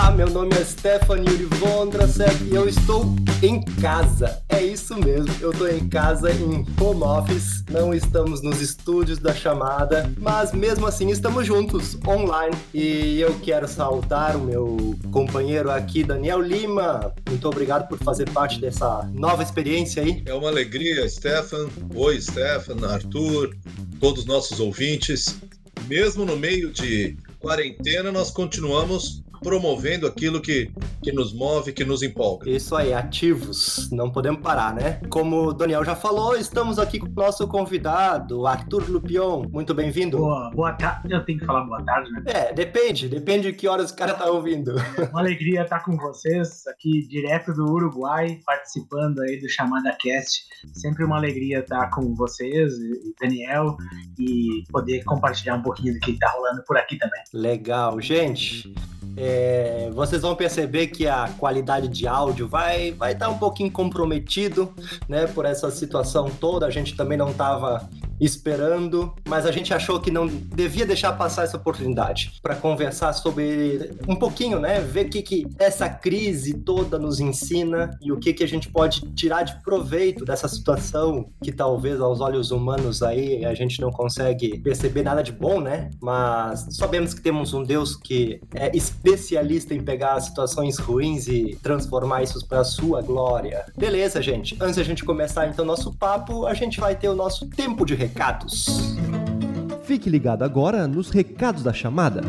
Tá, meu nome é Stephanie Urivondra, certo? E eu estou em casa. É isso mesmo, eu tô em casa em home office. Não estamos nos estúdios da chamada, mas mesmo assim estamos juntos online. E eu quero saudar o meu companheiro aqui, Daniel Lima. Muito obrigado por fazer parte dessa nova experiência aí. É uma alegria, Stefan. Oi, Stefan, Arthur, todos os nossos ouvintes. Mesmo no meio de quarentena, nós continuamos promovendo aquilo que, que nos move, que nos empolga. Isso aí, ativos, não podemos parar, né? Como o Daniel já falou, estamos aqui com o nosso convidado, Arthur Lupion. Muito bem-vindo. Boa, boa tarde. Eu tenho que falar boa tarde, né? É, depende, depende de que horas o cara tá ouvindo. Uma alegria estar com vocês aqui direto do Uruguai, participando aí do Chamada Cast. Sempre uma alegria estar com vocês e Daniel e poder compartilhar um pouquinho do que tá rolando por aqui também. Legal, gente. É, vocês vão perceber que a qualidade de áudio vai vai estar tá um pouquinho comprometido, né, por essa situação toda. A gente também não estava esperando, mas a gente achou que não devia deixar passar essa oportunidade para conversar sobre um pouquinho, né, ver o que, que essa crise toda nos ensina e o que, que a gente pode tirar de proveito dessa situação que talvez aos olhos humanos aí a gente não consegue perceber nada de bom, né? Mas sabemos que temos um Deus que é especialista em pegar situações ruins e transformar isso para sua glória. Beleza, gente. Antes da gente começar então nosso papo, a gente vai ter o nosso tempo de recados. Fique ligado agora nos recados da chamada.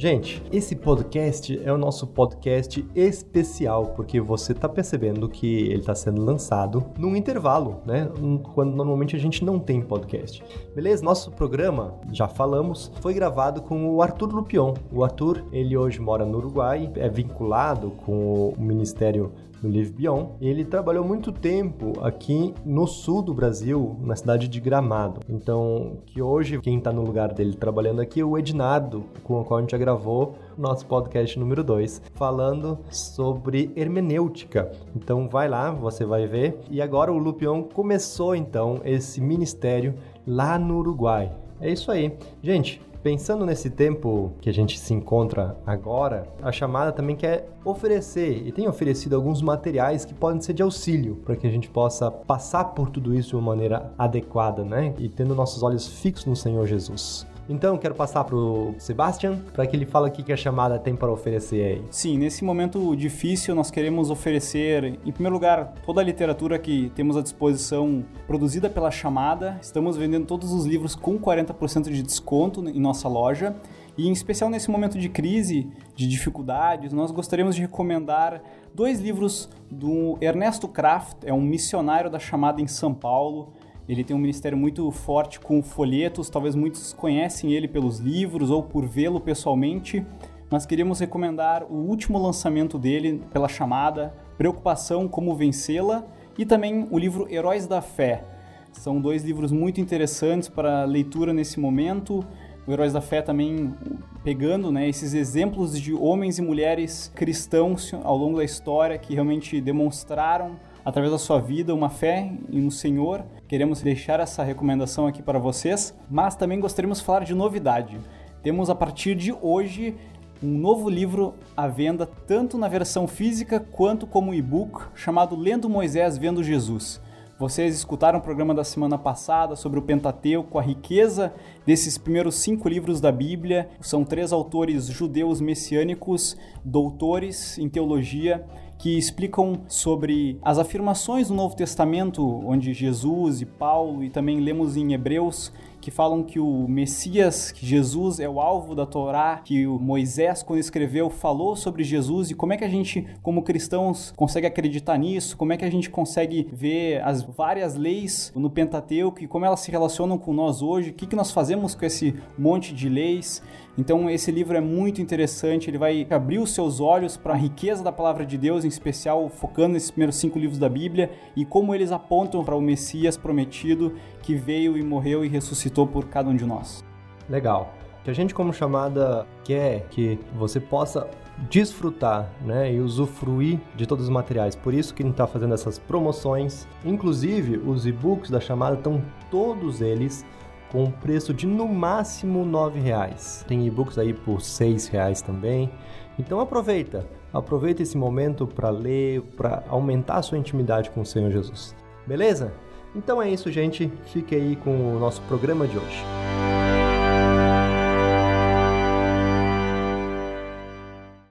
Gente, esse podcast é o nosso podcast especial, porque você está percebendo que ele está sendo lançado num intervalo, né? Quando normalmente a gente não tem podcast. Beleza? Nosso programa, já falamos, foi gravado com o Arthur Lupion. O Arthur, ele hoje mora no Uruguai, é vinculado com o Ministério no Live Beyond. Ele trabalhou muito tempo aqui no sul do Brasil, na cidade de Gramado. Então, que hoje quem está no lugar dele trabalhando aqui é o Ednardo, com o qual a gente já gravou o nosso podcast número 2, falando sobre hermenêutica. Então, vai lá, você vai ver. E agora o Lupion começou então esse ministério lá no Uruguai. É isso aí. Gente, Pensando nesse tempo que a gente se encontra agora, a chamada também quer oferecer e tem oferecido alguns materiais que podem ser de auxílio para que a gente possa passar por tudo isso de uma maneira adequada, né? E tendo nossos olhos fixos no Senhor Jesus. Então, quero passar para o Sebastian para que ele fale o que a chamada tem para oferecer aí. Sim, nesse momento difícil, nós queremos oferecer, em primeiro lugar, toda a literatura que temos à disposição produzida pela chamada. Estamos vendendo todos os livros com 40% de desconto em nossa loja. E em especial nesse momento de crise, de dificuldades, nós gostaríamos de recomendar dois livros do Ernesto Kraft, é um missionário da chamada em São Paulo. Ele tem um ministério muito forte com folhetos, talvez muitos conhecem ele pelos livros ou por vê-lo pessoalmente, mas queríamos recomendar o último lançamento dele pela chamada Preocupação Como Vencê-la e também o livro Heróis da Fé. São dois livros muito interessantes para leitura nesse momento. O Heróis da Fé também pegando né, esses exemplos de homens e mulheres cristãos ao longo da história que realmente demonstraram através da sua vida uma fé no Senhor. Queremos deixar essa recomendação aqui para vocês, mas também gostaríamos de falar de novidade. Temos a partir de hoje um novo livro à venda, tanto na versão física quanto como e-book, chamado Lendo Moisés Vendo Jesus. Vocês escutaram o programa da semana passada sobre o Pentateuco, a riqueza desses primeiros cinco livros da Bíblia. São três autores judeus messiânicos, doutores em teologia, que explicam sobre as afirmações do Novo Testamento, onde Jesus e Paulo, e também lemos em Hebreus, que falam que o Messias, que Jesus é o alvo da Torá, que o Moisés, quando escreveu, falou sobre Jesus e como é que a gente, como cristãos, consegue acreditar nisso, como é que a gente consegue ver as várias leis no Pentateuco e como elas se relacionam com nós hoje, o que, que nós fazemos com esse monte de leis. Então, esse livro é muito interessante, ele vai abrir os seus olhos para a riqueza da palavra de Deus, em especial focando nesses primeiros cinco livros da Bíblia e como eles apontam para o Messias prometido que veio e morreu e ressuscitou por cada um de nós. Legal. Que a gente, como chamada, quer que você possa desfrutar né, e usufruir de todos os materiais. Por isso que a gente está fazendo essas promoções. Inclusive, os e-books da chamada estão todos eles com um preço de no máximo R$ reais. Tem e-books aí por R$ reais também. Então aproveita, aproveita esse momento para ler, para aumentar a sua intimidade com o Senhor Jesus. Beleza? Então é isso, gente. Fique aí com o nosso programa de hoje.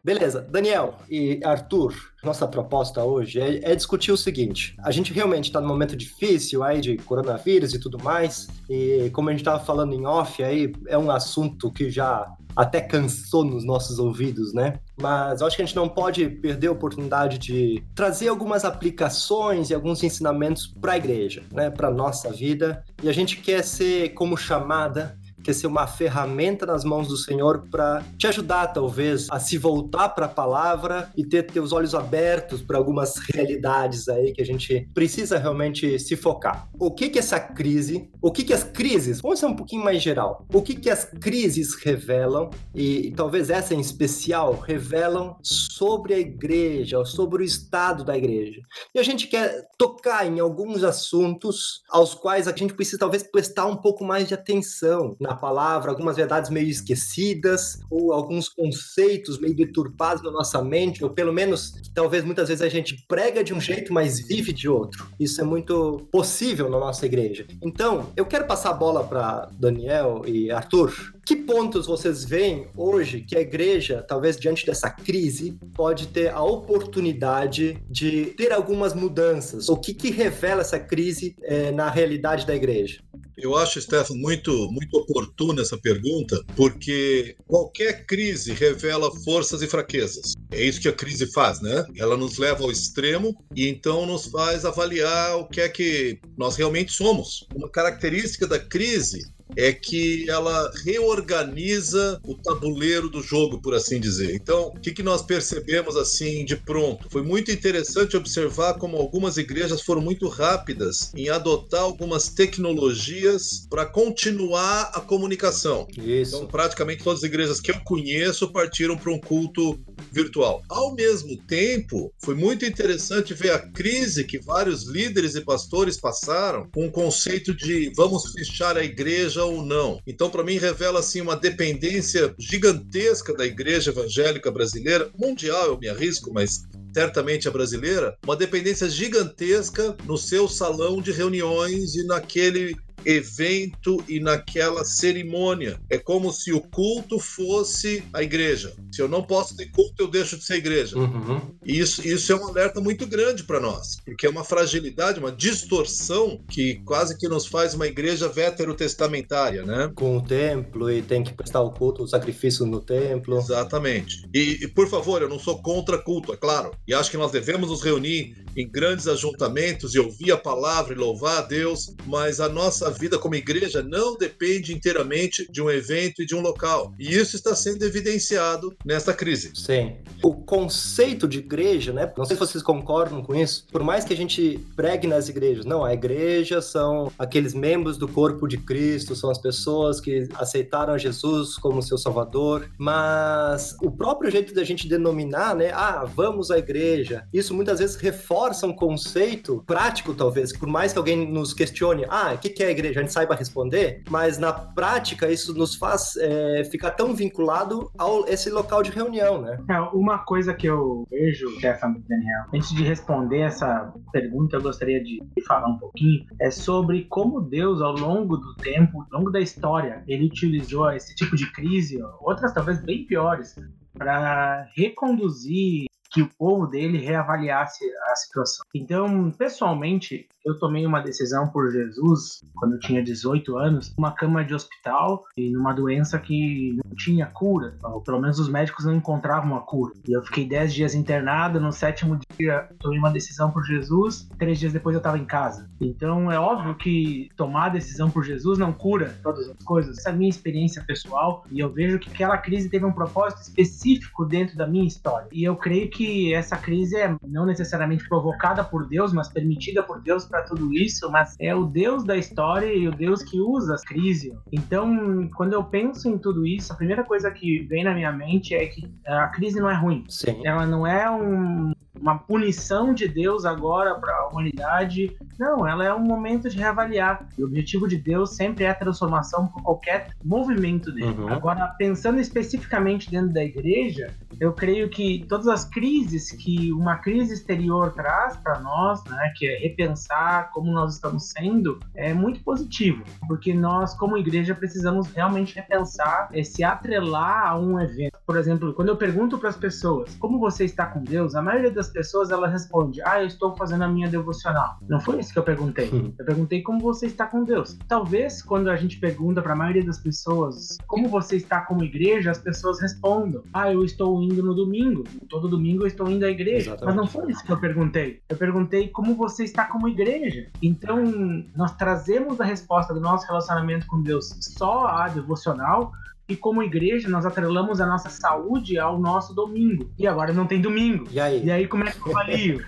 Beleza, Daniel e Arthur, nossa proposta hoje é, é discutir o seguinte: a gente realmente está num momento difícil aí de coronavírus e tudo mais, e como a gente estava falando em off aí, é um assunto que já até cansou nos nossos ouvidos, né? Mas eu acho que a gente não pode perder a oportunidade de trazer algumas aplicações e alguns ensinamentos para a igreja, né? Para nossa vida. E a gente quer ser como chamada quer ser uma ferramenta nas mãos do Senhor para te ajudar, talvez, a se voltar para a palavra e ter teus olhos abertos para algumas realidades aí que a gente precisa realmente se focar. O que que essa crise, o que que as crises, vamos ser um pouquinho mais geral, o que que as crises revelam, e, e talvez essa em especial, revelam sobre a igreja, sobre o estado da igreja. E a gente quer tocar em alguns assuntos aos quais a gente precisa talvez prestar um pouco mais de atenção na palavra, algumas verdades meio esquecidas, ou alguns conceitos meio deturpados na nossa mente, ou pelo menos, talvez muitas vezes a gente prega de um jeito, mas vive de outro. Isso é muito possível na nossa igreja. Então, eu quero passar a bola para Daniel e Arthur. Que pontos vocês veem hoje que a igreja, talvez diante dessa crise, pode ter a oportunidade de ter algumas mudanças? O que, que revela essa crise é, na realidade da igreja? Eu acho, Stefan, muito, muito oportuna essa pergunta, porque qualquer crise revela forças e fraquezas. É isso que a crise faz, né? Ela nos leva ao extremo e então nos faz avaliar o que é que nós realmente somos. Uma característica da crise é que ela reorganiza o tabuleiro do jogo, por assim dizer. Então, o que, que nós percebemos assim de pronto? Foi muito interessante observar como algumas igrejas foram muito rápidas em adotar algumas tecnologias para continuar a comunicação. Isso. Então, praticamente todas as igrejas que eu conheço partiram para um culto virtual. Ao mesmo tempo, foi muito interessante ver a crise que vários líderes e pastores passaram com o conceito de vamos fechar a igreja ou não. Então, para mim, revela assim uma dependência gigantesca da igreja evangélica brasileira, mundial, eu me arrisco, mas certamente a brasileira, uma dependência gigantesca no seu salão de reuniões e naquele evento e naquela cerimônia. É como se o culto fosse a igreja. Se eu não posso ter culto, eu deixo de ser igreja. Uhum. E isso, isso é um alerta muito grande para nós, porque é uma fragilidade, uma distorção que quase que nos faz uma igreja veterotestamentária, né? Com o templo e tem que prestar o culto, o sacrifício no templo. Exatamente. E, e por favor, eu não sou contra culto, é claro. E acho que nós devemos nos reunir em grandes ajuntamentos e ouvir a palavra e louvar a Deus, mas a nossa vida como igreja não depende inteiramente de um evento e de um local. E isso está sendo evidenciado nesta crise. Sim. O conceito de igreja, né? Não sei se vocês concordam com isso. Por mais que a gente pregue nas igrejas, não, a igreja são aqueles membros do corpo de Cristo, são as pessoas que aceitaram Jesus como seu salvador, mas o próprio jeito da gente denominar, né? Ah, vamos à igreja. Isso muitas vezes reforça um conceito prático, talvez, por mais que alguém nos questione, ah, o que é a igreja? A gente saiba responder, mas na prática isso nos faz é, ficar tão vinculado a esse local de reunião, né? É, uma coisa que eu vejo, Stefan e Daniel, antes de responder essa pergunta, eu gostaria de falar um pouquinho, é sobre como Deus, ao longo do tempo, ao longo da história, ele utilizou esse tipo de crise, outras talvez bem piores, para reconduzir que o povo dele reavaliasse a situação. Então, pessoalmente, eu tomei uma decisão por Jesus quando eu tinha 18 anos, uma cama de hospital e numa doença que não tinha cura, ou pelo menos os médicos não encontravam a cura. E eu fiquei 10 dias internado, no sétimo dia tomei uma decisão por Jesus, três dias depois eu estava em casa. Então é óbvio que tomar a decisão por Jesus não cura todas as coisas. Essa é a minha experiência pessoal e eu vejo que aquela crise teve um propósito específico dentro da minha história. E eu creio que essa crise é não necessariamente provocada por Deus, mas permitida por Deus para tudo isso, mas é o Deus da história e o Deus que usa as crises. Então, quando eu penso em tudo isso, a primeira coisa que vem na minha mente é que a crise não é ruim. Sim. Ela não é um, uma punição de Deus agora para a humanidade. Não, ela é um momento de reavaliar. E o objetivo de Deus sempre é a transformação por qualquer movimento dele. Uhum. Agora, pensando especificamente dentro da igreja, eu creio que todas as crises que uma crise exterior traz para nós, né, que é repensar como nós estamos sendo, é muito positivo, porque nós, como igreja, precisamos realmente repensar, e se atrelar a um evento. Por exemplo, quando eu pergunto para as pessoas como você está com Deus, a maioria das pessoas ela responde: Ah, eu estou fazendo a minha devocional. Não foi isso que eu perguntei. Uhum. Eu perguntei como você está com Deus. Talvez quando a gente pergunta para a maioria das pessoas como você está como igreja, as pessoas respondam: Ah, eu estou indo no domingo. Todo domingo eu estou indo à igreja. Exatamente. Mas não foi isso que eu perguntei. Eu perguntei como você está como igreja. Então, nós trazemos a resposta do nosso relacionamento com Deus só à devocional e como igreja nós atrelamos a nossa saúde ao nosso domingo. E agora não tem domingo. E aí? E aí como é que eu avalio?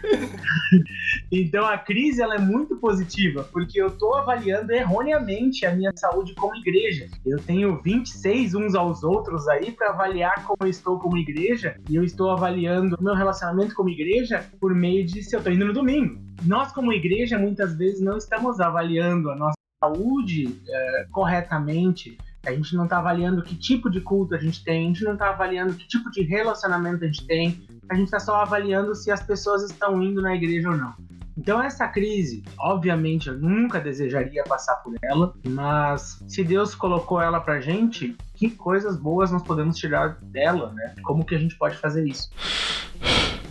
então a crise ela é muito positiva, porque eu estou avaliando erroneamente a minha saúde como igreja. Eu tenho 26 uns aos outros aí para avaliar como eu estou como igreja, e eu estou avaliando o meu relacionamento como igreja por meio de se eu estou indo no domingo. Nós como igreja muitas vezes não estamos avaliando a nossa saúde eh, corretamente a gente não está avaliando que tipo de culto a gente tem, a gente não está avaliando que tipo de relacionamento a gente tem, a gente está só avaliando se as pessoas estão indo na igreja ou não. Então essa crise, obviamente, eu nunca desejaria passar por ela, mas se Deus colocou ela pra gente, que coisas boas nós podemos tirar dela, né? Como que a gente pode fazer isso?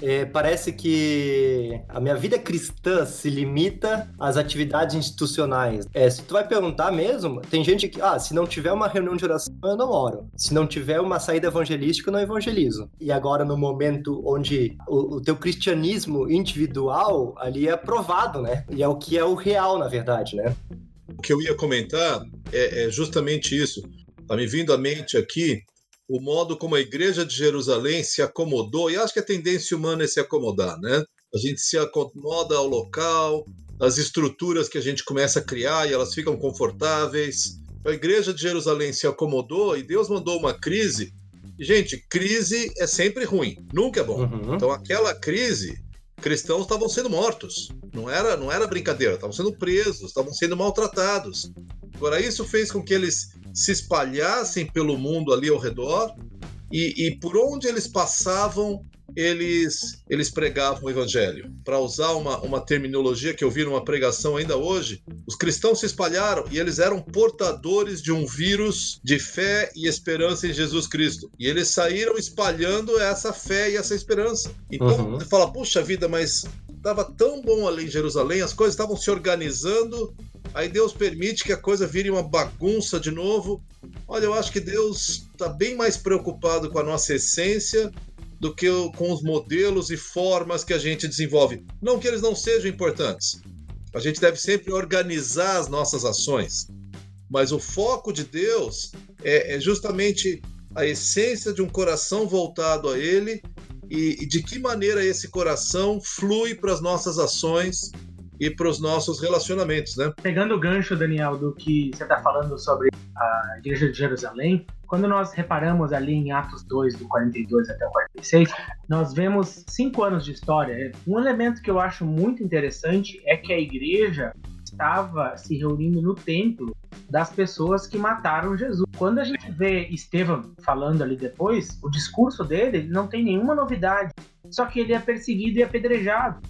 É, parece que a minha vida cristã se limita às atividades institucionais. É, se tu vai perguntar mesmo, tem gente que, ah, se não tiver uma reunião de oração, eu não oro. Se não tiver uma saída evangelística, eu não evangelizo. E agora, no momento onde o, o teu cristianismo individual ali é aprovado, né? E é o que é o real, na verdade, né? O que eu ia comentar é, é justamente isso. Está me vindo à mente aqui o modo como a igreja de Jerusalém se acomodou, e acho que a tendência humana é se acomodar, né? A gente se acomoda ao local, às estruturas que a gente começa a criar e elas ficam confortáveis. A igreja de Jerusalém se acomodou e Deus mandou uma crise. E, gente, crise é sempre ruim, nunca é bom. Uhum. Então, aquela crise, cristãos estavam sendo mortos. Não era, não era brincadeira, estavam sendo presos, estavam sendo maltratados. Agora, isso fez com que eles se espalhassem pelo mundo ali ao redor e, e por onde eles passavam, eles, eles pregavam o evangelho. Para usar uma, uma terminologia que eu vi numa pregação ainda hoje, os cristãos se espalharam e eles eram portadores de um vírus de fé e esperança em Jesus Cristo. E eles saíram espalhando essa fé e essa esperança. Então, Uhum. você fala, puxa vida, mas estava tão bom ali em Jerusalém, as coisas estavam se organizando, aí Deus permite que a coisa vire uma bagunça de novo. Olha, eu acho que Deus está bem mais preocupado com a nossa essência do que com os modelos e formas que a gente desenvolve. Não que eles não sejam importantes. A gente deve sempre organizar as nossas ações. Mas o foco de Deus é, é justamente a essência de um coração voltado a Ele e, e de que maneira esse coração flui para as nossas ações e para os nossos relacionamentos, né? Pegando o gancho, Daniel, do que você está falando sobre a Igreja de Jerusalém, quando nós reparamos ali em Atos 2, do 42 até o 46, nós vemos cinco anos de história. Um elemento que eu acho muito interessante é que a igreja estava se reunindo no templo das pessoas que mataram Jesus. Quando a gente vê Estevão falando ali depois, o discurso dele não tem nenhuma novidade, só que ele é perseguido e apedrejado.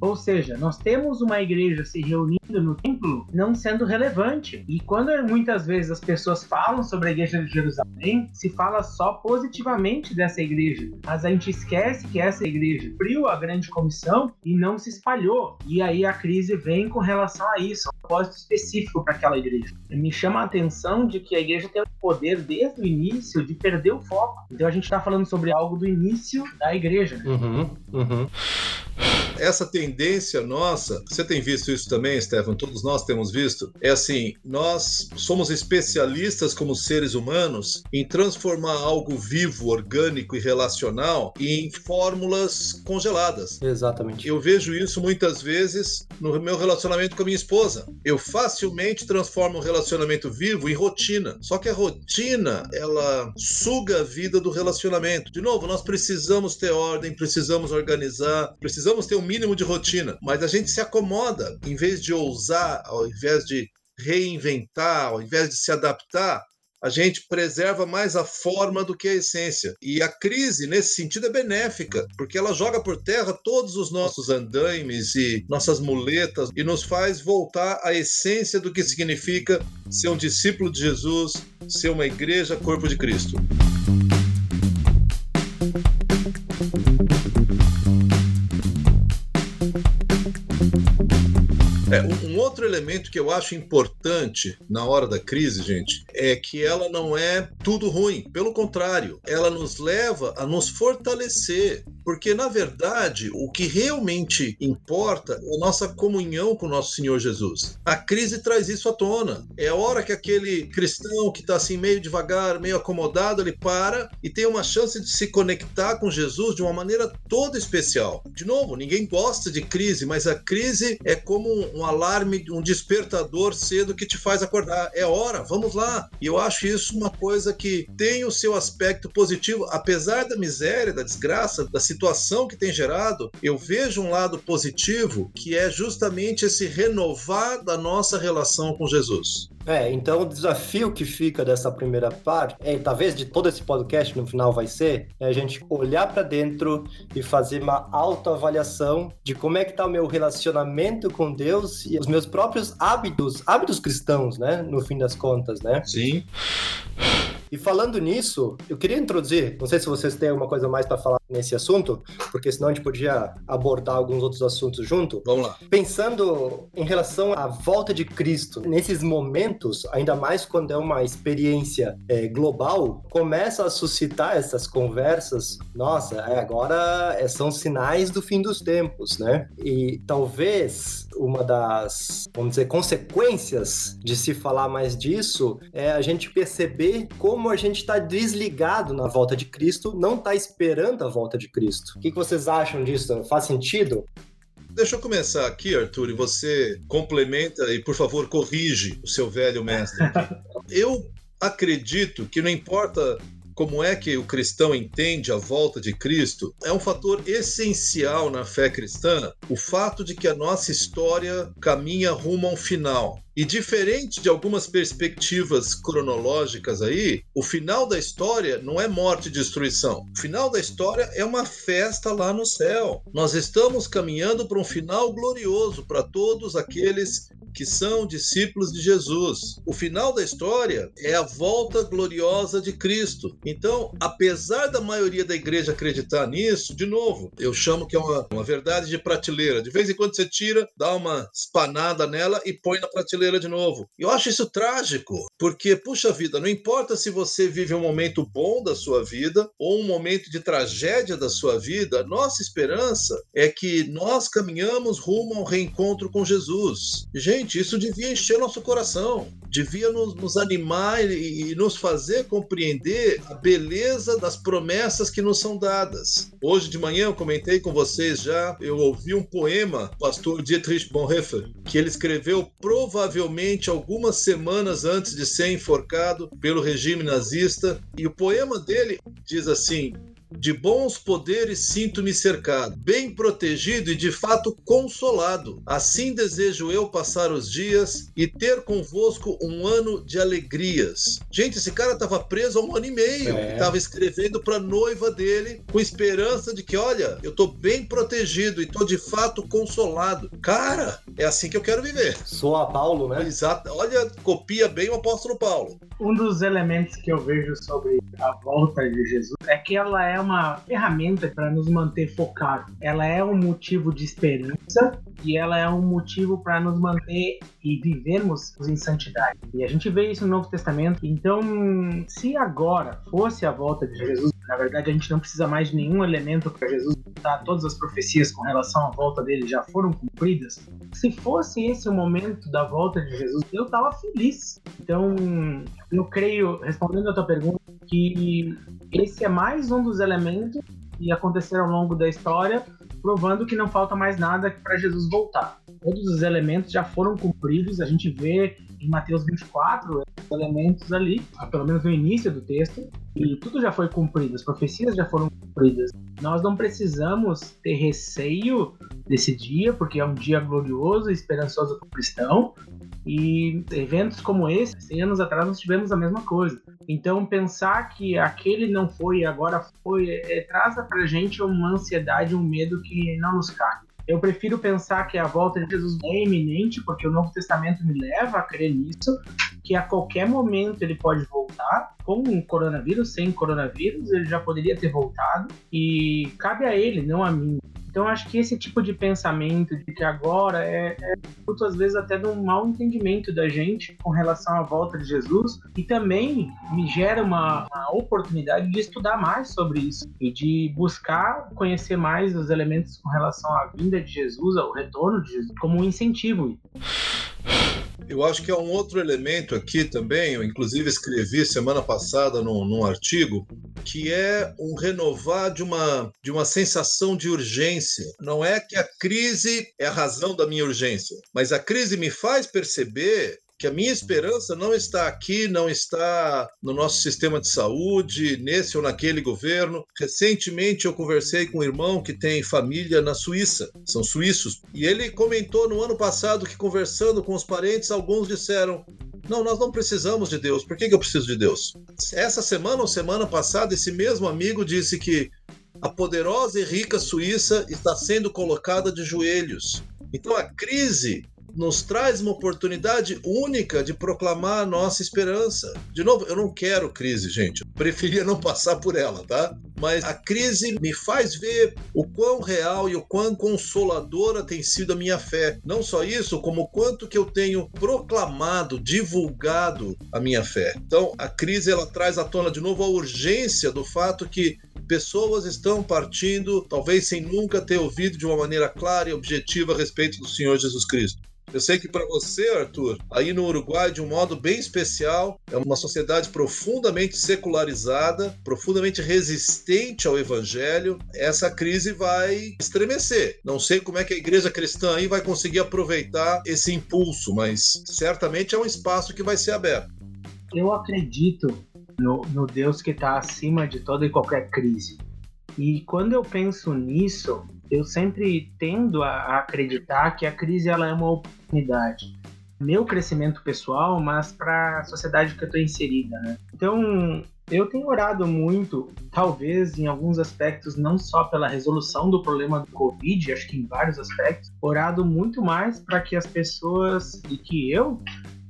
Ou seja, nós temos uma igreja se reunindo no templo não sendo relevante. E quando muitas vezes as pessoas falam sobre a igreja de Jerusalém, se fala só positivamente dessa igreja. Mas a gente esquece que essa igreja cumpriu a grande comissão e não se espalhou. E aí a crise vem com relação a isso, um propósito específico para aquela igreja. E me chama a atenção de que a igreja tem o poder desde o início de perder o foco. Então a gente está falando sobre algo do início da igreja. Né? Uhum, uhum. Essa tendência nossa, você tem visto isso também, Stefan? Todos nós temos visto. É assim, nós somos especialistas como seres humanos em transformar algo vivo, orgânico e relacional em fórmulas congeladas. Exatamente. Eu vejo isso muitas vezes no meu relacionamento com a minha esposa. Eu facilmente transformo um relacionamento vivo em rotina. Só que a rotina, ela suga a vida do relacionamento. De novo, nós precisamos ter ordem, precisamos organizar, precisamos ter um mínimo de rotina, mas a gente se acomoda, em vez de ousar, ao invés de reinventar, ao invés de se adaptar, a gente preserva mais a forma do que a essência. E a crise, nesse sentido, é benéfica, porque ela joga por terra todos os nossos andaimes e nossas muletas e nos faz voltar à essência do que significa ser um discípulo de Jesus, ser uma igreja, corpo de Cristo. É, um outro elemento que eu acho importante na hora da crise, gente, é que ela não é tudo ruim. Pelo contrário, ela nos leva a nos fortalecer. Porque, na verdade, o que realmente importa é a nossa comunhão com o nosso Senhor Jesus. A crise traz isso à tona. É a hora que aquele cristão que está assim meio devagar, meio acomodado, ele para e tem uma chance de se conectar com Jesus de uma maneira toda especial. De novo, ninguém gosta de crise, mas a crise é como um alarme, um despertador cedo que te faz acordar. É hora, vamos lá. E eu acho isso uma coisa que tem o seu aspecto positivo, apesar da miséria, da desgraça, da situação que tem gerado, eu vejo um lado positivo que é justamente esse renovar da nossa relação com Jesus. É, então o desafio que fica dessa primeira parte, é, talvez de todo esse podcast no final vai ser, é a gente olhar para dentro e fazer uma autoavaliação de como é que tá o meu relacionamento com Deus e os meus próprios hábitos, hábitos cristãos, né, no fim das contas, né? Sim. E falando nisso, eu queria introduzir, não sei se vocês têm alguma coisa mais para falar nesse assunto, porque senão a gente podia abordar alguns outros assuntos junto. Vamos lá. Pensando em relação à volta de Cristo, nesses momentos, ainda mais quando é uma experiência é, global, começa a suscitar essas conversas. Nossa, é, agora é, são sinais do fim dos tempos, né? E talvez uma das, vamos dizer, consequências de se falar mais disso é a gente perceber como a gente está desligado na volta de Cristo, não está esperando a volta de Cristo. O que, que vocês acham disso? Faz sentido? Deixa eu começar aqui, Arthur, e você complementa e, por favor, corrige o seu velho mestre. Eu acredito que não importa como é que o cristão entende a volta de Cristo, é um fator essencial na fé cristã o fato de que a nossa história caminha rumo a um final. E diferente de algumas perspectivas cronológicas aí, o final da história não é morte e destruição. O final da história é uma festa lá no céu. Nós estamos caminhando para um final glorioso para todos aqueles que são discípulos de Jesus. O final da história é a volta gloriosa de Cristo. Então, apesar da maioria da igreja acreditar nisso, de novo, eu chamo que é uma, uma verdade de prateleira. De vez em quando você tira, dá uma espanada nela e põe na prateleira de novo. Eu acho isso trágico, porque, puxa vida, não importa se você vive um momento bom da sua vida ou um momento de tragédia da sua vida, nossa esperança é que nós caminhamos rumo ao reencontro com Jesus. Gente, Gente, isso devia encher nosso coração, devia nos, nos animar e, e, nos fazer compreender a beleza das promessas que nos são dadas. Hoje de manhã eu comentei com vocês já, eu ouvi um poema do pastor Dietrich Bonhoeffer, que ele escreveu provavelmente algumas semanas antes de ser enforcado pelo regime nazista, e o poema dele diz assim: De bons poderes sinto-me cercado, bem protegido e de fato consolado. Assim desejo eu passar os dias e ter convosco um ano de alegrias. Gente, esse cara estava preso há um ano e meio. É. Estava escrevendo para a noiva dele com esperança de que, olha, eu tô bem protegido e tô de fato consolado. Cara, é assim que eu quero viver. Sou a Paulo, né? Exato. Olha, copia bem o apóstolo Paulo. Um dos elementos que eu vejo sobre a volta de Jesus é que ela é uma ferramenta para nos manter focados. Ela é um motivo de esperança e ela é um motivo para nos manter e vivermos em santidade. E a gente vê isso no Novo Testamento. Então, se agora fosse a volta de Jesus, na verdade a gente não precisa mais de nenhum elemento para Jesus voltar. Todas as profecias com relação à volta dele já foram cumpridas. Se fosse esse o momento da volta de Jesus, eu estava feliz. Então, eu creio, respondendo a tua pergunta, que esse é mais um dos elementos que aconteceram ao longo da história, provando que não falta mais nada para Jesus voltar. Todos os elementos já foram cumpridos, a gente vê em Mateus 24 os elementos ali, pelo menos no início do texto, e tudo já foi cumprido, as profecias já foram cumpridas. Nós não precisamos ter receio desse dia, porque é um dia glorioso e esperançoso para o cristão, e eventos como esse, 100 anos atrás, nós tivemos a mesma coisa. Então, pensar que aquele não foi e agora foi, é, traz pra gente uma ansiedade, um medo que não nos cabe. Eu prefiro pensar que a volta de Jesus é iminente, porque o Novo Testamento me leva a crer nisso, que a qualquer momento ele pode voltar, com o coronavírus, sem coronavírus, ele já poderia ter voltado, e cabe a ele, não a mim. Então, acho que esse tipo de pensamento de que agora é, é fruto, às vezes, até de um mau entendimento da gente com relação à volta de Jesus e também me gera uma, uma oportunidade de estudar mais sobre isso e de buscar conhecer mais os elementos com relação à vinda de Jesus, ao retorno de Jesus, como um incentivo. Eu acho que há um outro elemento aqui também, eu inclusive escrevi semana passada num, num, artigo, que é um renovar de uma, de uma sensação de urgência. Não é que a crise é a razão da minha urgência, mas a crise me faz perceber que a minha esperança não está aqui, não está no nosso sistema de saúde, nesse ou naquele governo. Recentemente eu conversei com um irmão que tem família na Suíça, são suíços, e ele comentou no ano passado que conversando com os parentes, alguns disseram: não, nós não precisamos de Deus. Por que, que eu preciso de Deus? Essa semana ou semana passada, esse mesmo amigo disse que a poderosa e rica Suíça está sendo colocada de joelhos. Então a crise nos traz uma oportunidade única de proclamar a nossa esperança. De novo, eu não quero crise, gente. Eu preferia não passar por ela, tá? Mas a crise me faz ver o quão real e o quão consoladora tem sido a minha fé. Não só isso, como o quanto que eu tenho proclamado, divulgado a minha fé. Então, a crise ela traz à tona de novo a urgência do fato que pessoas estão partindo, talvez sem nunca ter ouvido de uma maneira clara e objetiva a respeito do Senhor Jesus Cristo. Eu sei que para você, Arthur, aí no Uruguai, de um modo bem especial, é uma sociedade profundamente secularizada, profundamente resistente ao evangelho. Essa crise vai estremecer. Não sei como é que a igreja cristã aí vai conseguir aproveitar esse impulso, mas certamente é um espaço que vai ser aberto. Eu acredito no, no Deus que está acima de toda e qualquer crise. E quando eu penso nisso, eu sempre tendo a, acreditar que a crise ela é uma oportunidade. Meu crescimento pessoal, mas para a sociedade que eu estou inserida, né? Então, eu tenho orado muito, talvez em alguns aspectos, não só pela resolução do problema do Covid, acho que em vários aspectos, orado muito mais para que as pessoas e que eu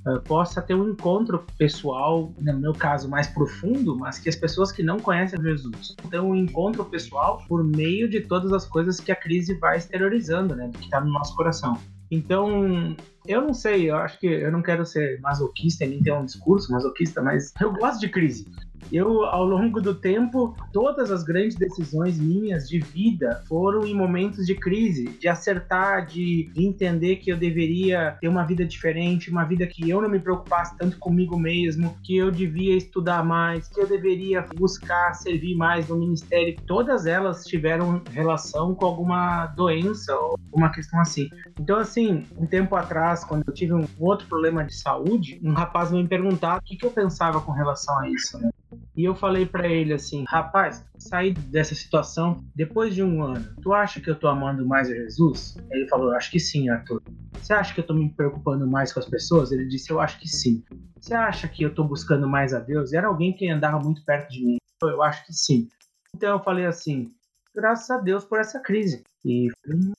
uh, possa ter um encontro pessoal, no meu caso mais profundo, mas que as pessoas que não conhecem Jesus tenham um encontro pessoal por meio de todas as coisas que a crise vai exteriorizando, né, do que está no nosso coração. Então, eu não sei, eu acho que eu não quero ser masoquista nem ter um discurso masoquista, mas eu gosto de crise. Eu, ao longo do tempo, todas as grandes decisões minhas de vida foram em momentos de crise, de acertar, de, de entender que eu deveria ter uma vida diferente, uma vida que eu não me preocupasse tanto comigo mesmo, que eu devia estudar mais, que eu deveria buscar servir mais no ministério. Todas elas tiveram relação com alguma doença ou uma questão assim. Então, assim, um tempo atrás, quando eu tive um outro problema de saúde, um rapaz me perguntava o que, que eu pensava com relação a isso, né? E eu falei para ele assim: rapaz, sair dessa situação depois de um ano, tu acha que eu tô amando mais a Jesus? Ele falou: acho que sim, Arthur. Você acha que eu tô me preocupando mais com as pessoas? Ele disse: eu acho que sim. Você acha que eu tô buscando mais a Deus? Era alguém que andava muito perto de mim. Eu acho que sim. Então eu falei assim: graças a Deus por essa crise. E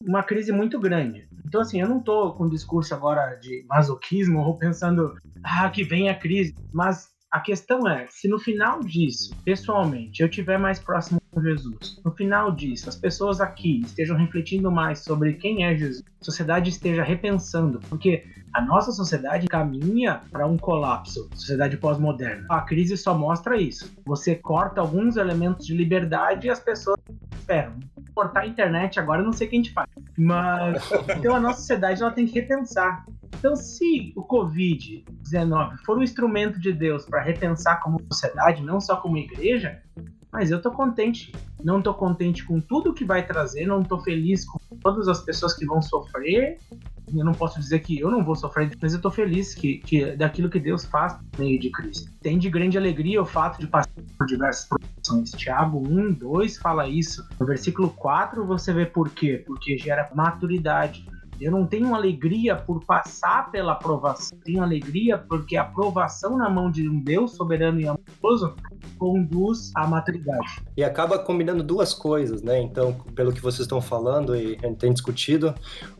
uma crise muito grande. Então, assim, eu não tô com discurso agora de masoquismo ou pensando, ah, que vem a crise. Mas a questão é, se no final disso, pessoalmente, eu estiver mais próximo com Jesus, no final disso, as pessoas aqui estejam refletindo mais sobre quem é Jesus, a sociedade esteja repensando, porque a nossa sociedade caminha para um colapso, sociedade pós-moderna. A crise só mostra isso. Você corta alguns elementos de liberdade e as pessoas esperam. Cortar a internet agora, não sei o que a gente faz. Mas então a nossa sociedade ela tem que repensar. Então, se o Covid-19 for um instrumento de Deus para repensar como sociedade, não só como igreja, mas eu tô contente. Não tô contente com tudo que vai trazer, não tô feliz com todas as pessoas que vão sofrer. Eu não posso dizer que eu não vou sofrer, mas eu tô feliz que, que daquilo que Deus faz no meio de crise. Tem de grande alegria o fato de passar por diversas provações. Tiago 1, 2 fala isso. No versículo 4 você vê por quê? Porque gera maturidade eu não tenho alegria por passar pela aprovação. Tenho alegria porque a aprovação na mão de um Deus soberano e amoroso conduz à maturidade. E acaba combinando duas coisas, né? Então, pelo que vocês estão falando e a gente tem discutido,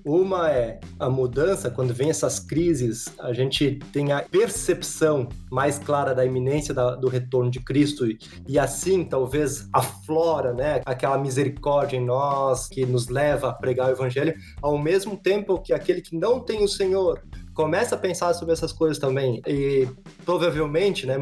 uma é a mudança, quando vem essas crises, a gente tem a percepção mais clara da iminência da, do retorno de Cristo e, e assim talvez aflora, né, aquela misericórdia em nós que nos leva a pregar o evangelho, ao mesmo tempo que aquele que não tem o Senhor começa a pensar sobre essas coisas também. E provavelmente, né,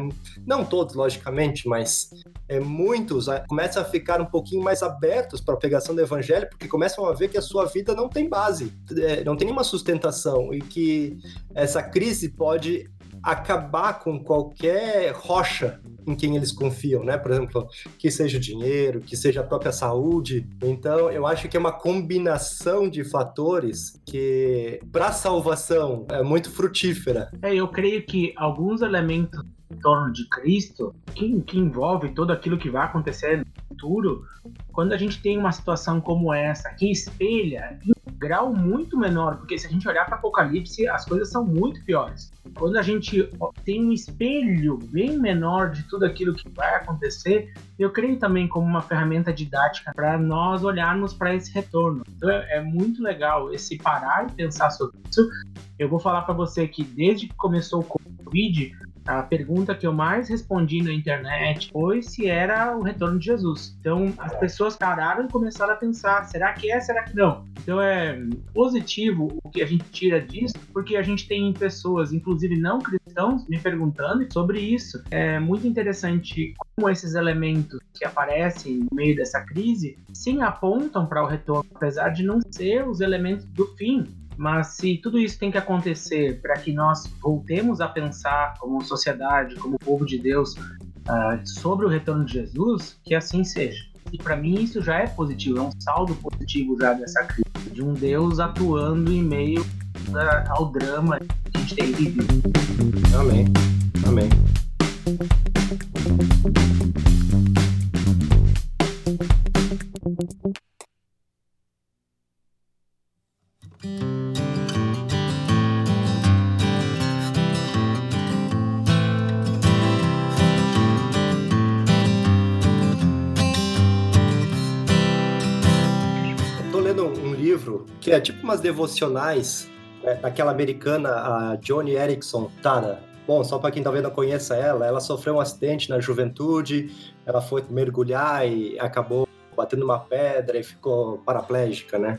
não todos, logicamente, mas é, muitos é, começam a ficar um pouquinho mais abertos para a pregação do evangelho, porque começam a ver que a sua vida não tem base, é, não tem nenhuma sustentação e que essa crise pode acabar com qualquer rocha em quem eles confiam, né? Por exemplo, que seja o dinheiro, que seja a própria saúde. Então, eu acho que é uma combinação de fatores que, para salvação, é muito frutífera. É, eu creio que alguns elementos em torno de Cristo, que, que envolve todo aquilo que vai acontecer no futuro, quando a gente tem uma situação como essa, que espelha em grau muito menor, porque se a gente olhar para Apocalipse, as coisas são muito piores. Quando a gente tem um espelho bem menor de tudo aquilo que vai acontecer, eu creio também como uma ferramenta didática para nós olharmos para esse retorno. Então é, é muito legal esse parar e pensar sobre isso. Eu vou falar para você que desde que começou o Covid, a pergunta que eu mais respondi na internet foi se era o retorno de Jesus. Então as pessoas pararam e começaram a pensar: será que é, será que não? Então é positivo o que a gente tira disso, porque a gente tem pessoas, inclusive não cristãos, me perguntando sobre isso. É muito interessante como esses elementos que aparecem no meio dessa crise sim apontam para o retorno, apesar de não ser os elementos do fim. Mas se tudo isso tem que acontecer para que nós voltemos a pensar como sociedade, como povo de Deus, uh, sobre o retorno de Jesus, que assim seja. E para mim isso já é positivo, é um saldo positivo já dessa crise, de um Deus atuando em meio ao drama que a gente tem vivido. Amém. Amém. Umas devocionais né, daquela americana, a Johnny Erickson Tara. Bom, só para quem talvez não conheça ela, ela sofreu um acidente na juventude, ela foi mergulhar e acabou batendo uma pedra e ficou paraplégica, né?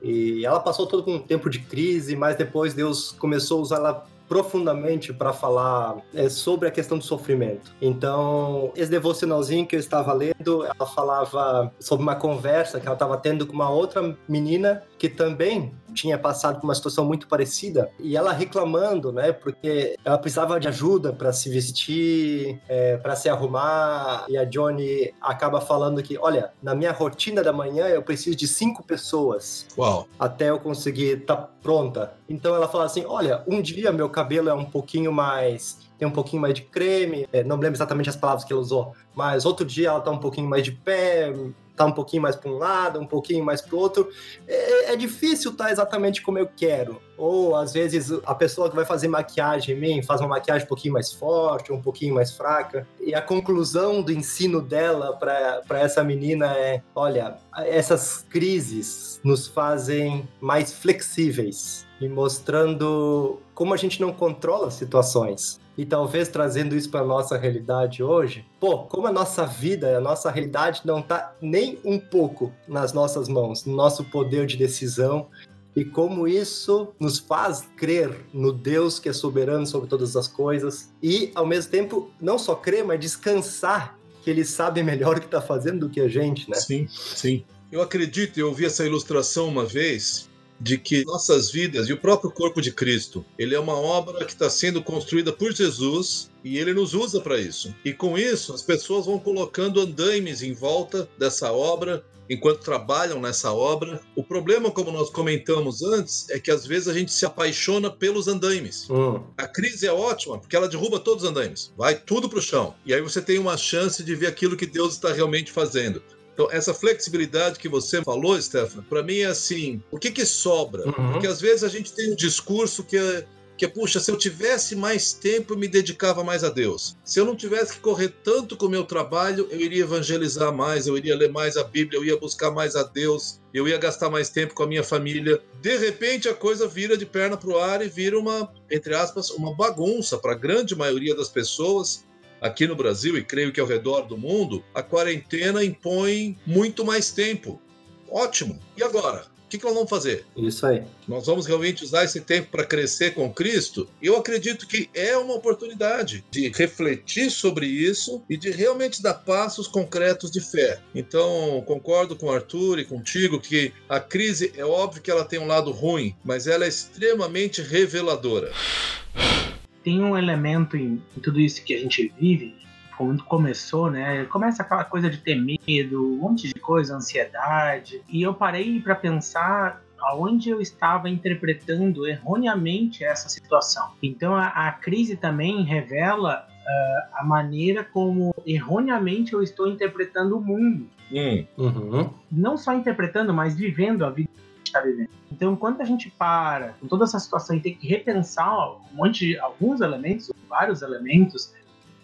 E ela passou todo um tempo de crise, mas depois Deus começou a usar ela profundamente para falar é, sobre a questão do sofrimento. Então, esse devocionalzinho que eu estava lendo, ela falava sobre uma conversa que ela estava tendo com uma outra menina que também tinha passado por uma situação muito parecida e ela reclamando, né? Porque ela precisava de ajuda para se vestir, é, para se arrumar e a Johnny acaba falando que, olha, na minha rotina da manhã eu preciso de cinco pessoas Uau. até eu conseguir estar tá pronta. Então ela fala assim, olha, um dia meu cabelo é um pouquinho mais tem um pouquinho mais de creme, é, não lembro exatamente as palavras que ela usou, mas outro dia ela tá um pouquinho mais de pé, tá um pouquinho mais para um lado, um pouquinho mais para o outro. É, é difícil estar tá exatamente como eu quero. Ou às vezes a pessoa que vai fazer maquiagem em mim faz uma maquiagem um pouquinho mais forte, um pouquinho mais fraca. E a conclusão do ensino dela para essa menina é: olha, essas crises nos fazem mais flexíveis e mostrando como a gente não controla situações e talvez trazendo isso para nossa realidade hoje, pô, como a nossa vida, a nossa realidade não está nem um pouco nas nossas mãos, no nosso poder de decisão e como isso nos faz crer no Deus que é soberano sobre todas as coisas e ao mesmo tempo não só crer, mas descansar que ele sabe melhor o que está fazendo do que a gente, né? Sim, sim. Eu acredito, eu ouvi essa ilustração uma vez de que nossas vidas e o próprio corpo de Cristo, ele é uma obra que está sendo construída por Jesus e ele nos usa para isso. E com isso, as pessoas vão colocando andaimes em volta dessa obra enquanto trabalham nessa obra. O problema, como nós comentamos antes, é que às vezes a gente se apaixona pelos andaimes. Hum. A crise é ótima porque ela derruba todos os andaimes, vai tudo para o chão. E aí você tem uma chance de ver aquilo que Deus está realmente fazendo. Então, essa flexibilidade que você falou, Stefano, para mim é assim: o que, que sobra? Uhum. Porque às vezes a gente tem um discurso que é, que é, puxa, se eu tivesse mais tempo, eu me dedicava mais a Deus. Se eu não tivesse que correr tanto com o meu trabalho, eu iria evangelizar mais, eu iria ler mais a Bíblia, eu ia buscar mais a Deus, eu ia gastar mais tempo com a minha família. De repente, a coisa vira de perna para o ar e vira uma, entre aspas, uma bagunça para a grande maioria das pessoas aqui no Brasil e creio que ao redor do mundo, a quarentena impõe muito mais tempo. Ótimo. E agora? O que, que nós vamos fazer? Isso aí. Nós vamos realmente usar esse tempo para crescer com Cristo? Eu acredito que é uma oportunidade de refletir sobre isso e de realmente dar passos concretos de fé. Então, concordo com o Arthur e contigo que a crise é óbvio que ela tem um lado ruim, mas ela é extremamente reveladora tem um elemento em, em tudo isso que a gente vive, quando começou, né? Começa aquela coisa de ter medo, um monte de coisa, ansiedade. E eu parei para pensar aonde eu estava interpretando erroneamente essa situação. Então a, a crise também revela uh, a maneira como erroneamente eu estou interpretando o mundo. Hum. Uhum. Não só interpretando, mas vivendo a vida está vivendo. Então, enquanto a gente para com toda essa situação e tem que repensar um monte de, alguns elementos, vários elementos,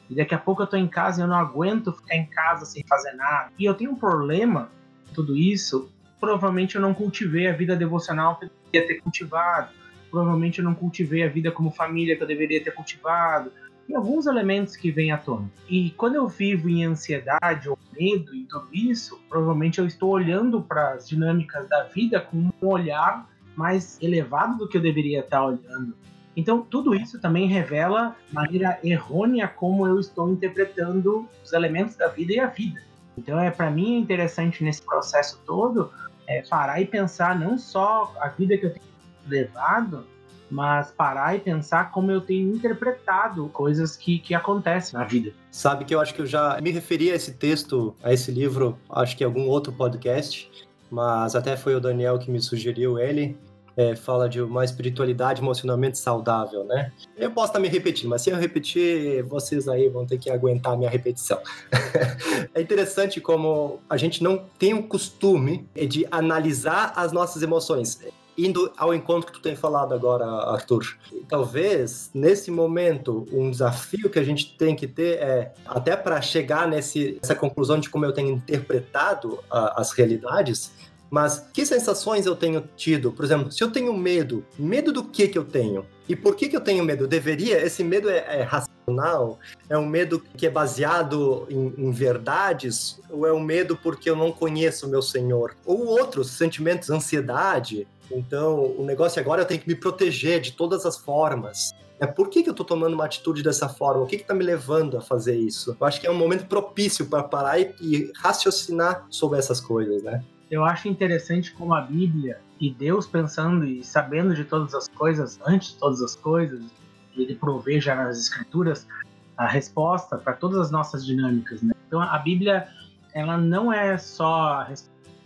e daqui a pouco eu estou em casa e eu não aguento ficar em casa sem fazer nada, e eu tenho um problema com tudo isso, provavelmente eu não cultivei a vida devocional que eu deveria ter cultivado, provavelmente eu não cultivei a vida como família que eu deveria ter cultivado, tem alguns elementos que vêm à tona. E quando eu vivo em ansiedade ou medo e tudo isso, provavelmente eu estou olhando para as dinâmicas da vida com um olhar mais elevado do que eu deveria estar olhando. Então, tudo isso também revela maneira errônea como eu estou interpretando os elementos da vida e a vida. Então, é para mim é interessante nesse processo todo é, parar e pensar não só a vida que eu tenho levado, mas parar e pensar como eu tenho interpretado coisas que, que acontecem na vida. Sabe que eu acho que eu já me referi a esse texto, a esse livro, acho que em algum outro podcast, mas até foi o Daniel que me sugeriu ele. É, fala de uma espiritualidade emocionalmente saudável, né? Eu posso estar me repetindo, mas se eu repetir, vocês aí vão ter que aguentar a minha repetição. é interessante como a gente não tem o costume de analisar as nossas emoções indo ao encontro que tu tem falado agora, Arthur. Talvez, nesse momento, um desafio que a gente tem que ter é, até para chegar nesse, nessa conclusão de como eu tenho interpretado as realidades, mas que sensações eu tenho tido? Por exemplo, se eu tenho medo, medo do que que eu tenho? E por que que eu tenho medo? deveria? Esse medo é, é racional? É um medo que é baseado em, em, verdades? Ou é um medo porque eu não conheço o meu Senhor? Ou outros sentimentos, ansiedade? Então, o negócio agora é eu tenho que me proteger de todas as formas. É por que, que eu estou tomando uma atitude dessa forma? O que está me levando a fazer isso? Eu acho que é um momento propício para parar e, e raciocinar sobre essas coisas, né? Eu acho interessante como a Bíblia e Deus pensando e sabendo de todas as coisas, antes de todas as coisas, ele provê já nas escrituras a resposta para todas as nossas dinâmicas. Né? Então a Bíblia ela não é só a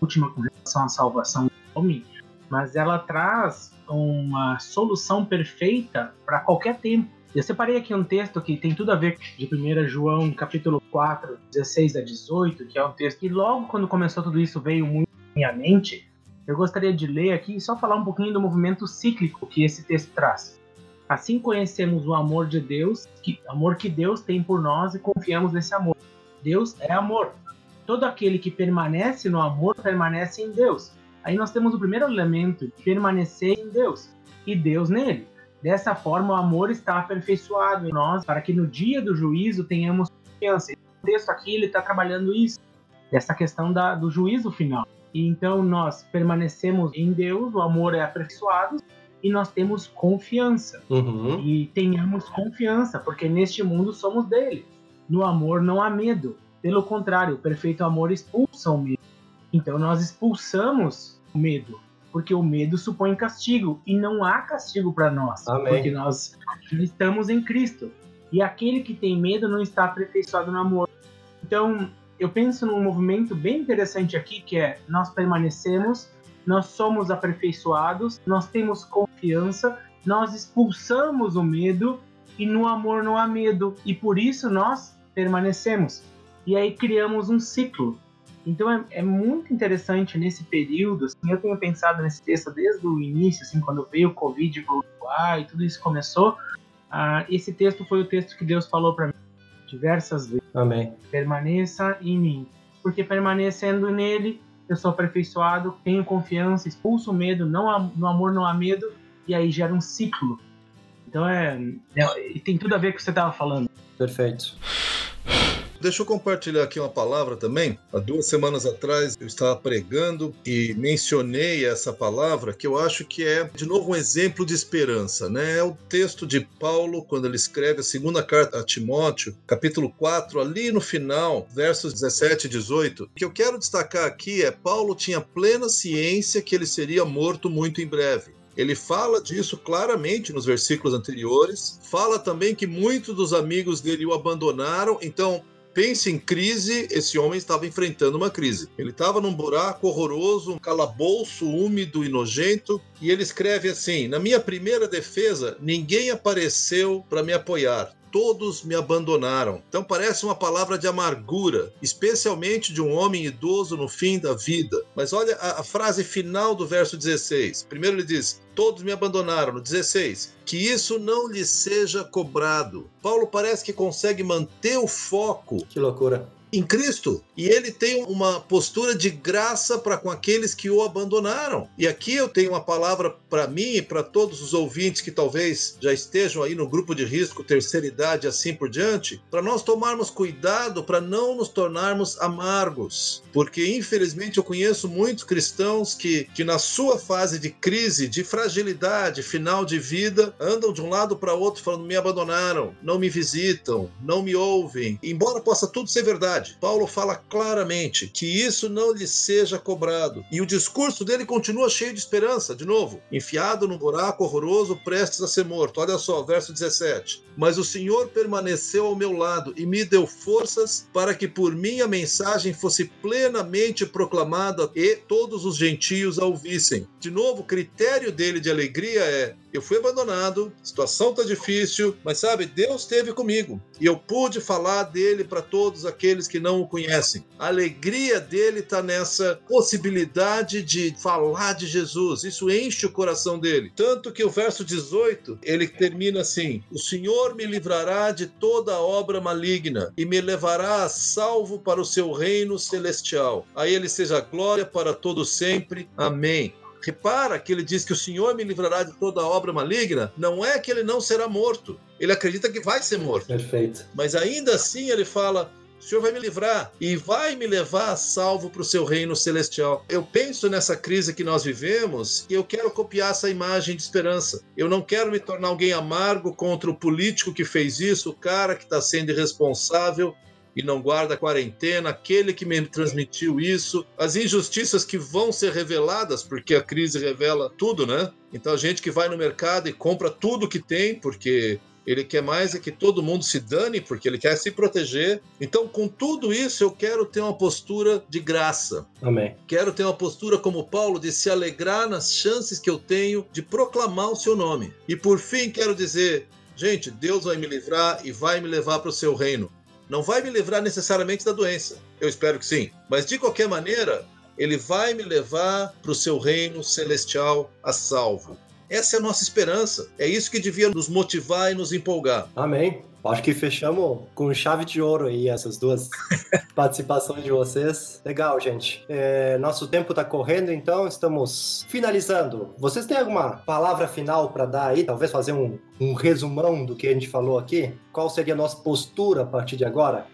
última com relação à salvação do homem, mas ela traz uma solução perfeita para qualquer tempo. Eu separei aqui um texto que tem tudo a ver de 1 João, capítulo 4, 16 a 18, que é um texto que logo quando começou tudo isso veio muito à minha mente. Eu gostaria de ler aqui e só falar um pouquinho do movimento cíclico que esse texto traz. Assim conhecemos o amor de Deus, que amor que Deus tem por nós e confiamos nesse amor. Deus é amor. Todo aquele que permanece no amor permanece em Deus. Aí nós temos o primeiro elemento, permanecer em Deus e Deus nele. Dessa forma, o amor está aperfeiçoado em nós para que no dia do juízo tenhamos confiança. O texto aqui ele está trabalhando isso, essa questão da, do juízo final. E então nós permanecemos em Deus, o amor é aperfeiçoado e nós temos confiança. Uhum. E tenhamos confiança, porque neste mundo somos dele. No amor não há medo. Pelo contrário, o perfeito amor expulsa o medo. Então nós expulsamos o medo, porque o medo supõe castigo e não há castigo para nós, Amém. porque nós estamos em Cristo. E aquele que tem medo não está aperfeiçoado no amor. Então, eu penso num movimento bem interessante aqui, que é nós permanecemos, nós somos aperfeiçoados, nós temos confiança, nós expulsamos o medo e no amor não há medo e por isso nós permanecemos. E aí criamos um ciclo. Então é, é muito interessante nesse período. Assim, eu tenho pensado nesse texto desde o início, assim, quando veio o Covid Uruguai e tudo isso começou. Ah, esse texto foi o texto que Deus falou para mim diversas vezes Amém. permaneça em mim. Porque permanecendo nele, eu sou aperfeiçoado, tenho confiança, expulso o medo, não há, no amor não há medo, e aí gera um ciclo. Então é, é tem tudo a ver com o que você estava falando. Perfeito. Deixa eu compartilhar aqui uma palavra também. Há duas semanas atrás eu estava pregando e mencionei essa palavra que eu acho que é, de novo, um exemplo de esperança. Né? É o texto de Paulo, quando ele escreve a segunda carta a Timóteo, capítulo 4, ali no final, versos 17 e 18. O que eu quero destacar aqui é Paulo tinha plena ciência que ele seria morto muito em breve. Ele fala disso claramente nos versículos anteriores. Fala também que muitos dos amigos dele o abandonaram. Então, pense em crise, esse homem estava enfrentando uma crise. Ele estava num buraco horroroso, um calabouço úmido e nojento, e ele escreve assim: Na minha primeira defesa, ninguém apareceu para me apoiar. Todos me abandonaram. Então parece uma palavra de amargura, especialmente de um homem idoso no fim da vida. Mas olha a, a frase final do verso 16. Primeiro ele diz: Todos me abandonaram. No 16, que isso não lhe seja cobrado. Paulo parece que consegue manter o foco Que loucura. Em Cristo. E ele tem uma postura de graça para com aqueles que o abandonaram. E aqui eu tenho uma palavra para mim e para todos os ouvintes que talvez já estejam aí no grupo de risco, terceira idade, assim por diante, para nós tomarmos cuidado para não nos tornarmos amargos. Porque infelizmente eu conheço muitos cristãos que, que na sua fase de crise, de fragilidade, final de vida, andam de um lado para outro falando: me abandonaram, não me visitam, não me ouvem. Embora possa tudo ser verdade, Paulo fala claramente que isso não lhe seja cobrado. E o discurso dele continua cheio de esperança, de novo, enfiado num buraco horroroso, prestes a ser morto. Olha só, verso 17. Mas o Senhor permaneceu ao meu lado e me deu forças para que por mim a mensagem fosse plenamente proclamada e todos os gentios a ouvissem. De novo, o critério dele de alegria é: eu fui abandonado, a situação tá difícil, mas sabe, Deus esteve comigo e eu pude falar dele para todos aqueles que não o conhecem. A alegria dele está nessa possibilidade de falar de Jesus. Isso enche o coração dele. Tanto que o verso 18, ele termina assim: O Senhor me livrará de toda obra maligna e me levará a salvo para o seu reino celestial. A ele seja glória para todo sempre. Amém. Repara que ele diz que o Senhor me livrará de toda obra maligna. Não é que ele não será morto. Ele acredita que vai ser morto. Perfeito. Mas ainda assim ele fala: o Senhor vai me livrar e vai me levar a salvo para o seu reino celestial. Eu penso nessa crise que nós vivemos e eu quero copiar essa imagem de esperança. Eu não quero me tornar alguém amargo contra o político que fez isso, o cara que está sendo irresponsável. E não guarda a quarentena, aquele que me transmitiu isso, as injustiças que vão ser reveladas, porque a crise revela tudo, né? Então a gente que vai no mercado e compra tudo que tem, porque ele quer mais é que todo mundo se dane, porque ele quer se proteger. Então, com tudo isso, eu quero ter uma postura de graça. Amém. Quero ter uma postura como Paulo de se alegrar nas chances que eu tenho de proclamar o seu nome. E por fim, quero dizer, gente, Deus vai me livrar e vai me levar para o seu reino. Não vai me livrar necessariamente da doença. Eu espero que sim. Mas de qualquer maneira, ele vai me levar para o seu reino celestial a salvo. Essa é a nossa esperança. É isso que devia nos motivar e nos empolgar. Amém. Acho que fechamos com chave de ouro aí essas duas participações de vocês. Legal, gente. É, nosso tempo está correndo, então estamos finalizando. Vocês têm alguma palavra final para dar aí? Talvez fazer um, um resumão do que a gente falou aqui? Qual seria a nossa postura a partir de agora?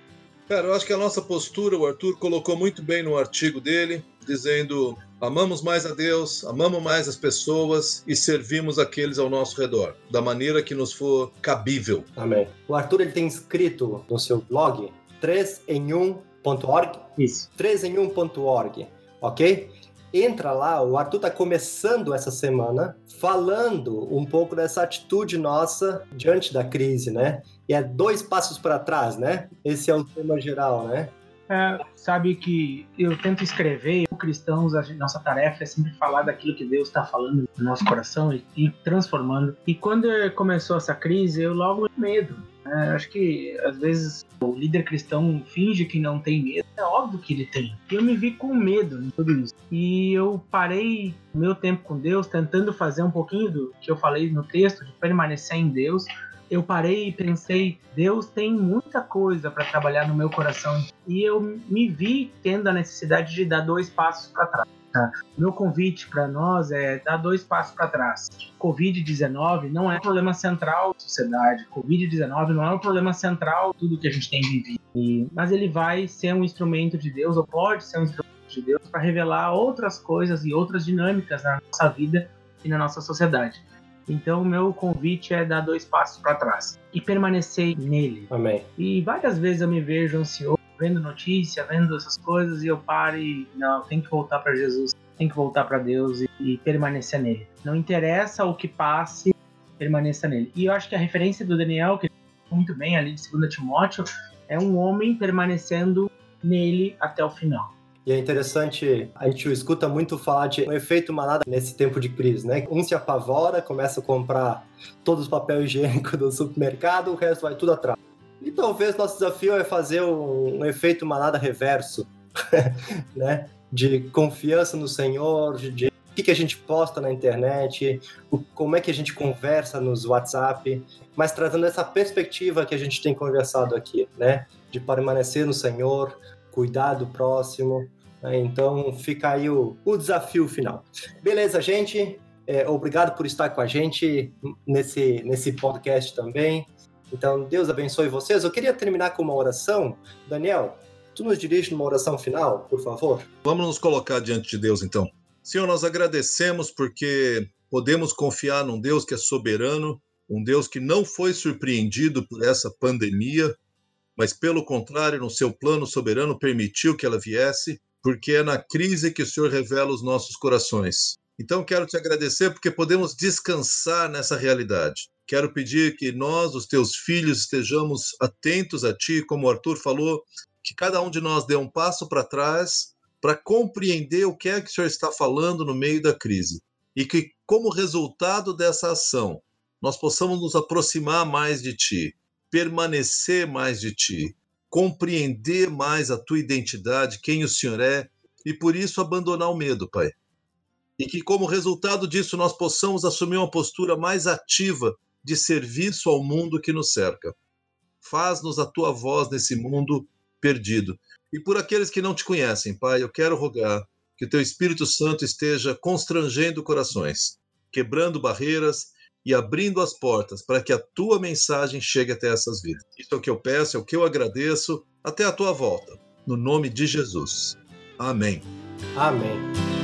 Cara, eu acho que a nossa postura, o Arthur colocou muito bem no artigo dele, dizendo: amamos mais a Deus, amamos mais as pessoas e servimos aqueles ao nosso redor, da maneira que nos for cabível. Amém. O Arthur ele tem escrito no seu blog 3 em 1.org. Isso. 3 em 1.org, ok? Entra lá, o Arthur está começando essa semana falando um pouco dessa atitude nossa diante da crise, né? E é dois passos para trás, né? Esse é o tema geral, né? É, sabe que eu tento escrever, como cristãos, a nossa tarefa é sempre falar daquilo que Deus está falando no nosso coração e, e transformando. E quando começou essa crise, eu logo medo. É, acho que às vezes o líder cristão finge que não tem medo. É óbvio que ele tem. Eu me vi com medo em tudo isso. E eu parei meu tempo com Deus, tentando fazer um pouquinho do que eu falei no texto, de permanecer em Deus. Eu parei e pensei, Deus tem muita coisa para trabalhar no meu coração. E eu me vi tendo a necessidade de dar dois passos para trás. Tá? Meu convite para nós é dar dois passos para trás. Covid-19 não é um problema central da sociedade. Covid-19 não é um problema central tudo que a gente tem vivido. E, mas ele vai ser um instrumento de Deus, ou pode ser um instrumento de Deus, para revelar outras coisas e outras dinâmicas na nossa vida e na nossa sociedade. Então, o meu convite é dar dois passos para trás e permanecer nele. Amém. E várias vezes eu me vejo ansioso vendo notícia, vendo essas coisas e eu paro e não, tem que voltar para Jesus, tem que voltar para Deus e, e, permanecer nele. Não interessa o que passe, permaneça nele. E eu acho que a referência do Daniel, que muito bem ali de 2 Timóteo, é um homem permanecendo nele até o final. E é interessante, a gente escuta muito falar de um efeito manada nesse tempo de crise, né? Um se apavora, começa a comprar todos os papel higiênico do supermercado, o resto vai tudo atrás. E talvez nosso desafio é fazer um, um efeito manada reverso, né? De confiança no Senhor, de, de o que, que a gente posta na internet, o, como é que a gente conversa nos WhatsApp, mas trazendo essa perspectiva que a gente tem conversado aqui, né? De permanecer no Senhor, cuidar do próximo. Né? Então fica aí o, o desafio final. Beleza, gente? É, obrigado por estar com a gente nesse, nesse podcast também. Então, Deus abençoe vocês. Eu queria terminar com uma oração. Daniel, tu nos dirige numa oração final, por favor? Vamos nos colocar diante de Deus, então. Senhor, nós agradecemos porque podemos confiar num Deus que é soberano, um Deus que não foi surpreendido por essa pandemia, mas pelo contrário, no seu plano soberano permitiu que ela viesse, porque é na crise que o Senhor revela os nossos corações. Então quero te agradecer porque podemos descansar nessa realidade. Quero pedir que nós, os teus filhos, estejamos atentos a ti, como o Arthur falou, que cada um de nós dê um passo para trás para compreender o que é que o Senhor está falando no meio da crise. E que, como resultado dessa ação, nós possamos nos aproximar mais de ti, permanecer mais de ti, compreender mais a tua identidade, quem o Senhor é, e por isso abandonar o medo, Pai. E que, como resultado disso, nós possamos assumir uma postura mais ativa de serviço ao mundo que nos cerca. Faz-nos a tua voz nesse mundo perdido. E por aqueles que não te conhecem, Pai, eu quero rogar que o teu Espírito Santo esteja constrangendo corações, quebrando barreiras e abrindo as portas para que a tua mensagem chegue até essas vidas. Isso é o que eu peço, é o que eu agradeço. Até a tua volta. No nome de Jesus. Amém. Amém.